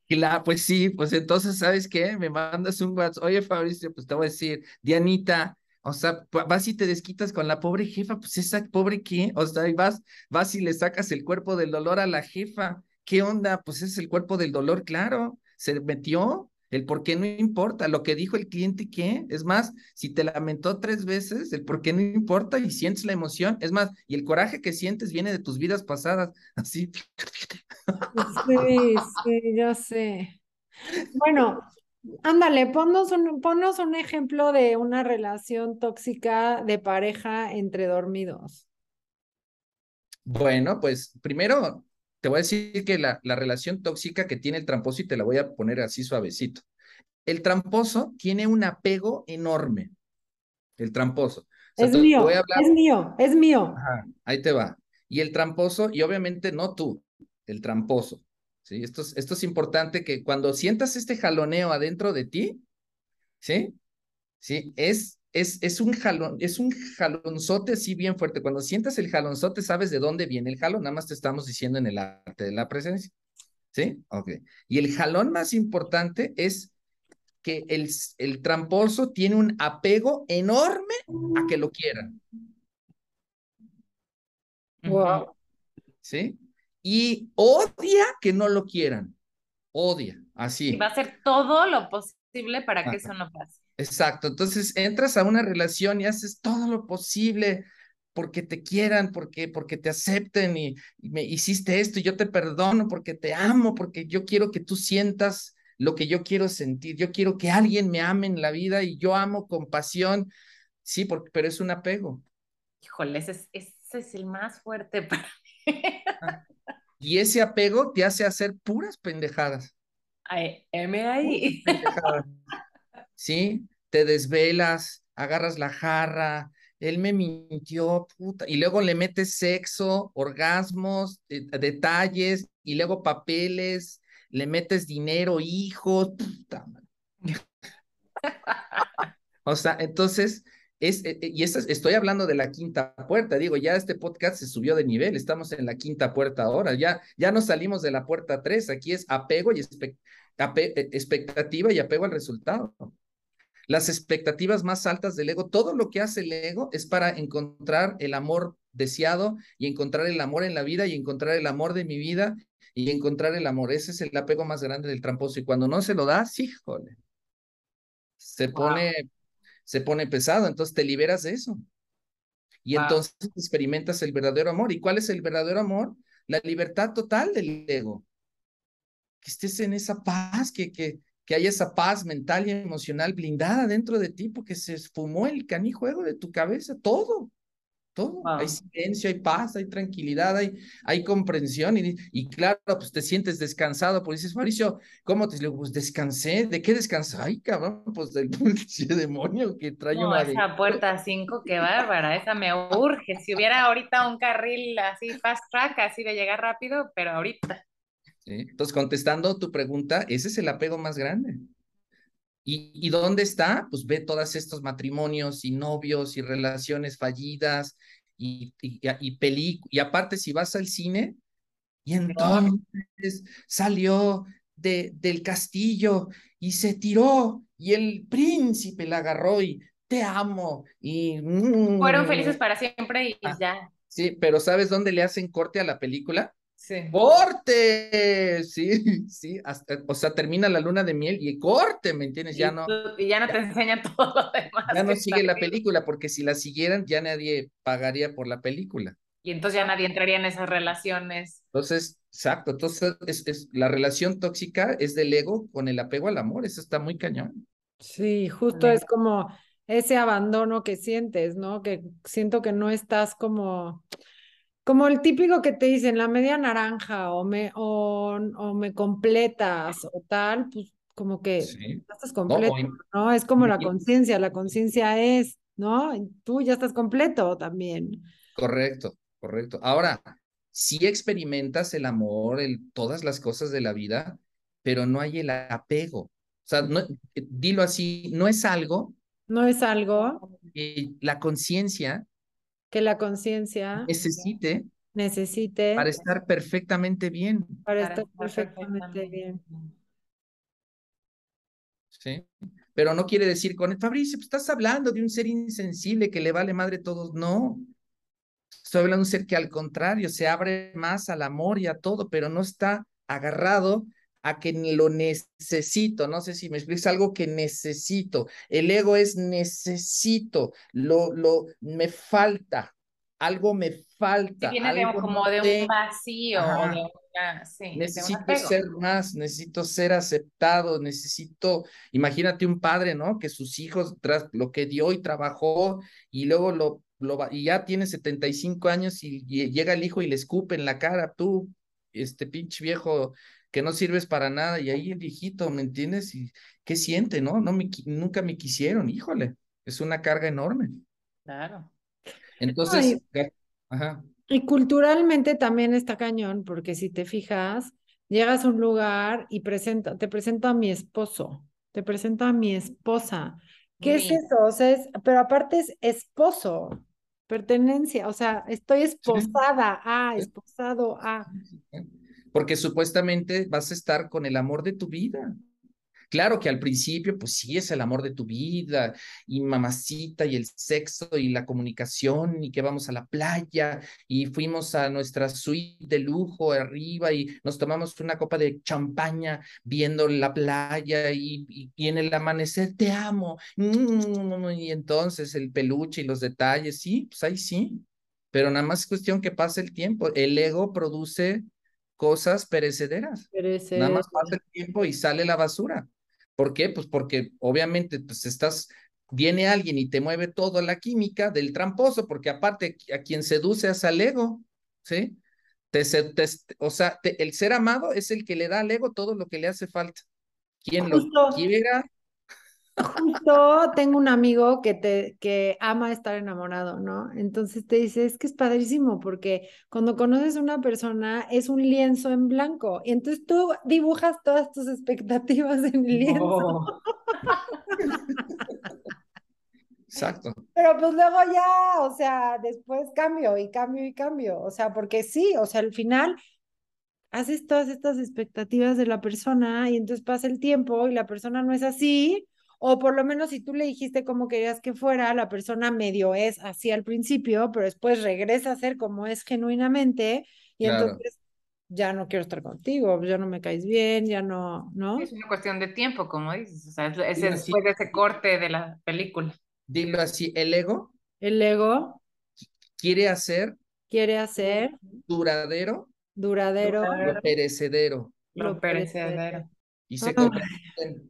Claro, pues sí, pues entonces, ¿sabes qué? Me mandas un WhatsApp, oye Fabricio, pues te voy a decir, Dianita, o sea, vas y te desquitas con la pobre jefa, pues esa pobre qué, o sea, y vas, vas y le sacas el cuerpo del dolor a la jefa, ¿qué onda? Pues es el cuerpo del dolor, claro, se metió, el por qué no importa, lo que dijo el cliente, ¿qué? Es más, si te lamentó tres veces, el por qué no importa y sientes la emoción, es más, y el coraje que sientes viene de tus vidas pasadas, así. Sí, sí, yo sé. Bueno, ándale, ponnos un, ponnos un ejemplo de una relación tóxica de pareja entre dormidos. Bueno, pues primero te voy a decir que la, la relación tóxica que tiene el tramposo, y te la voy a poner así suavecito. El tramposo tiene un apego enorme. El tramposo. es mío, es mío, es mío. ahí te va. Y el tramposo, y obviamente no tú, el tramposo. ¿sí? Esto, es, esto es importante que cuando sientas este jaloneo adentro de ti, ¿sí? ¿Sí? Es es, es un jalón, es un jalonzote así bien fuerte. Cuando sientas el jalonzote, sabes de dónde viene el jalón, nada más te estamos diciendo en el arte de la presencia. ¿Sí? Ok. Y el jalón más importante es que el, el tramposo tiene un apego enorme a que lo quieran. Wow. ¿Sí? Y odia que no lo quieran. Odia, así. Y va a hacer todo lo posible para que eso no pase. Exacto, entonces entras a una relación y haces todo lo posible porque te quieran, porque, porque te acepten y, me hiciste esto y yo te perdono porque te amo, porque yo quiero que tú sientas lo que yo quiero sentir, yo quiero que alguien me ame en la vida y yo amo con pasión, sí, porque, pero es un apego. Híjole, ese es, ese es el más fuerte para mí. Ah, y ese apego te hace hacer puras pendejadas. Ay, M ahí. ¿sí? Te desvelas, agarras la jarra, él me mintió, puta, y luego le metes sexo, orgasmos, detalles, y luego papeles, le metes dinero, hijos, puta. o sea, entonces, es, e, e, y estoy hablando de la quinta puerta, digo, ya este podcast se subió de nivel, estamos en la quinta puerta ahora, ya, ya no salimos de la puerta tres, aquí es apego y e, expectativa y apego al resultado las expectativas más altas del ego, todo lo que hace el ego es para encontrar el amor deseado y encontrar el amor en la vida y encontrar el amor de mi vida y encontrar el amor. Ese es el apego más grande del tramposo. Y cuando no se lo da, sí, joder, se pone, se pone pesado. Entonces te liberas de eso. Y entonces experimentas el verdadero amor. ¿Y cuál es el verdadero amor? La libertad total del ego. Que estés en esa paz, que, que, que haya esa paz mental y emocional blindada dentro de ti, porque se esfumó el canijuego de tu cabeza, todo, todo. Hay silencio, hay paz, hay tranquilidad, hay, hay comprensión y, y claro, pues te sientes descansado, pues dices, Mauricio, ¿cómo te digo? Pues descansé, ¿de qué descansé? Ay, cabrón, pues del demonio que trae no, una... esa puerta 5, qué bárbara, esa me urge. Si hubiera ahorita un carril así, fast track, así de llegar rápido, pero ahorita. Entonces, contestando tu pregunta, ese es el apego más grande. ¿Y, ¿Y, dónde está? Pues ve todos estos matrimonios y novios y relaciones fallidas y, y, y, y aparte si vas al cine y entonces salió de, del castillo y se tiró y el príncipe la agarró y te amo y... Fueron felices para siempre y ah, ya. Sí, pero ¿sabes dónde le hacen corte a la película? Sí. ¡Corte! Sí, sí, o sea, termina la luna de miel y corte, ¿me entiendes? Ya no. Y ya no te enseñan todo lo demás. Ya no sigue la película, porque si la siguieran, ya nadie pagaría por la película. Y entonces ya nadie entraría en esas relaciones. Entonces, exacto, entonces es, es, la relación tóxica es del ego con el apego al amor, eso está muy cañón. Sí, justo es como ese abandono que sientes, ¿no? Que siento que no estás como como el típico que te dicen la media naranja o me, o, o me completas o tal, pues como que estás completo, no, Es como la conciencia, la conciencia es, ¿no? Tú ya estás completo también. Correcto, correcto. Ahora, sí experimentas el amor, el, todas las cosas de la vida, pero no hay el apego. O sea, no, dilo así, no es algo. No es algo. la conciencia que la conciencia necesite, necesite para estar perfectamente bien. Para, estar perfectamente, bien. Sí, pero no quiere decir con Fabricio, pues estás hablando de un ser insensible que le vale madre a todos. No, estoy hablando de un ser que al contrario se abre más al amor y a todo, pero no está agarrado a que lo necesito, no sé si me explico, algo que necesito. El ego es necesito, lo, lo, me falta, algo me falta. viene algo como de un vacío, de una, sí, necesito ser más, necesito ser aceptado, necesito, imagínate un padre, ¿no? Que sus hijos, tras lo que dio y trabajó, y luego lo, lo y ya tiene 75 años y, y llega el hijo y le escupe en la cara, tú, este pinche viejo que no sirves para nada, y ahí el viejito, ¿me entiendes? ¿Y qué siente, no? no me, nunca me quisieron, híjole, es una carga enorme. Claro. Entonces, ajá. Y culturalmente también está cañón, porque si te fijas, llegas a un lugar y presenta, te presento a mi esposo, te presento a mi esposa. ¿Qué es eso? O sea, es, pero aparte es esposo, pertenencia, o sea, estoy esposada a, esposado a porque supuestamente vas a estar con el amor de tu vida. Claro que al principio, pues sí es el amor de tu vida, y mamacita, y el sexo, y la comunicación, y que vamos a la playa, y fuimos a nuestra suite de lujo arriba, y nos tomamos una copa de champaña viendo la playa, y, y, en el amanecer, te amo, y entonces el peluche y los detalles, sí, pues ahí sí, pero nada más es cuestión que pase el tiempo. El ego produce cosas perecederas. Nada más pasa el tiempo y sale la basura. ¿Por qué? Pues porque obviamente pues estás, viene alguien y te mueve toda la química del tramposo, porque aparte a quien seduce es al ego, ¿sí? Te, o sea, el ser amado es el que le da al ego todo lo que le hace falta. Quien lo quiera, Justo tengo un amigo que te que ama estar enamorado, ¿no? Entonces te dice, es que es padrísimo porque cuando conoces a una persona es un lienzo en blanco y entonces tú dibujas todas tus expectativas en el lienzo. Exacto. Pero pues luego ya, o sea, después cambio y cambio y cambio, o sea, porque sí, o sea, al final haces todas estas expectativas de la persona y entonces pasa el tiempo y la persona no es así o por lo menos si tú le dijiste cómo querías que fuera, la persona medio es así al principio, pero después regresa a ser como es genuinamente y entonces ya no quiero estar contigo, ya no me caes bien, ya no, ¿no? es una cuestión de tiempo, como dices, o sea, es, después de ese corte de la película. Dilo así, el ego. El ego. Quiere hacer. Quiere hacer. Duradero. Duradero. Lo perecedero. Lo perecedero y se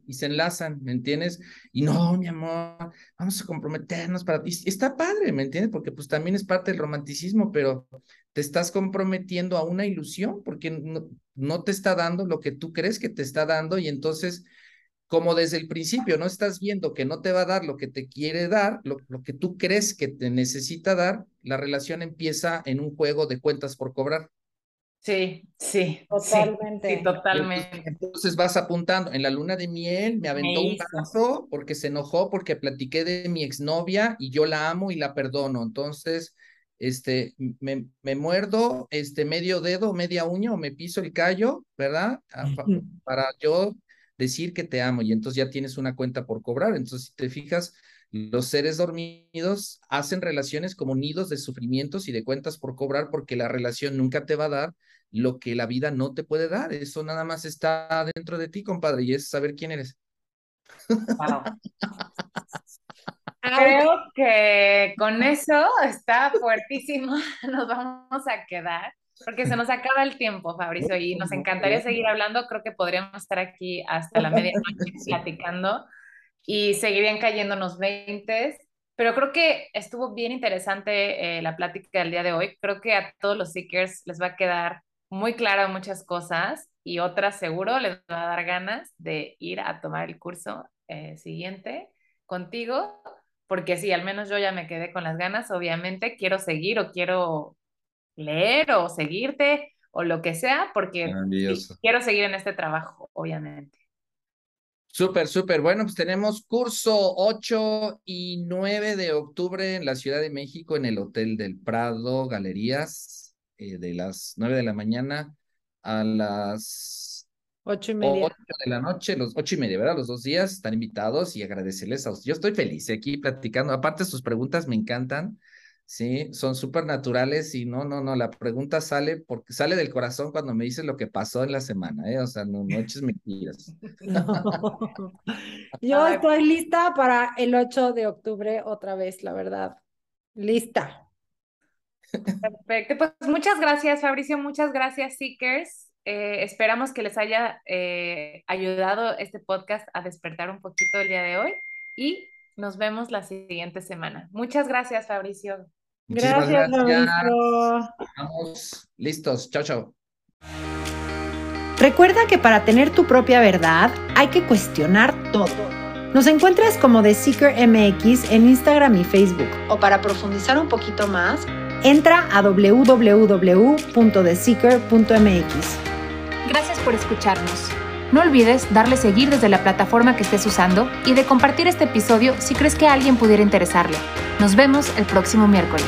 y se enlazan, ¿me entiendes? Y no, mi amor, vamos a comprometernos para... Y está padre, ¿me entiendes? Porque pues también es parte del romanticismo, pero te estás comprometiendo a una ilusión porque no, no te está dando lo que tú crees que te está dando y entonces como desde el principio no estás viendo que no te va a dar lo que te quiere dar, lo, lo, que tú crees que te necesita dar, la relación empieza en un juego de cuentas por cobrar. Sí, sí. Totalmente. Sí, totalmente. Entonces vas apuntando. En la luna de miel me aventó un brazo porque se enojó porque platiqué de mi exnovia y yo la amo y la perdono. Entonces, este, me, me muerdo este medio dedo, media uña o me piso el callo, ¿verdad? Ah, para yo decir que te amo y entonces ya tienes una cuenta por cobrar. Entonces, si te fijas, los seres dormidos hacen relaciones como nidos de sufrimientos y de cuentas por cobrar porque la relación nunca te va a dar lo que la vida no te puede dar. Eso nada más está dentro de ti, compadre, y es saber quién eres. Creo que con eso está fuertísimo. Nos vamos a quedar porque se nos acaba el tiempo, Fabricio, y nos encantaría seguir hablando. Creo que podríamos estar aquí hasta la medianoche platicando y seguirían cayéndonos 20, pero creo que estuvo bien interesante eh, la plática del día de hoy. Creo que a todos los seekers les va a quedar muy claro muchas cosas y otras seguro les va a dar ganas de ir a tomar el curso eh, siguiente contigo, porque sí, al menos yo ya me quedé con las ganas, obviamente quiero seguir o quiero leer o seguirte o lo que sea, porque quiero seguir en este trabajo, obviamente. Súper, súper. Bueno, pues tenemos curso 8 y 9 de octubre en la Ciudad de México en el Hotel del Prado, Galerías, eh, de las 9 de la mañana a las ocho y media. 8 de la noche, los ocho y media, ¿verdad? Los dos días están invitados y agradecerles a ustedes. Yo estoy feliz aquí platicando. Aparte, sus preguntas me encantan Sí, son súper naturales y no, no, no, la pregunta sale porque sale del corazón cuando me dices lo que pasó en la semana, ¿eh? O sea, no, no eches mentiras. Yo estoy lista para el 8 de octubre otra vez, la verdad. Lista. Perfecto, pues muchas gracias Fabricio, muchas gracias Seekers. Eh, esperamos que les haya eh, ayudado este podcast a despertar un poquito el día de hoy y nos vemos la siguiente semana. Muchas gracias Fabricio. Gracias, gracias. Vamos, listos. Chao, chao. Recuerda que para tener tu propia verdad hay que cuestionar todo. Nos encuentras como The Seeker MX en Instagram y Facebook. O para profundizar un poquito más, entra a www.theseeker.mx. Gracias por escucharnos. No olvides darle seguir desde la plataforma que estés usando y de compartir este episodio si crees que alguien pudiera interesarle. Nos vemos el próximo miércoles.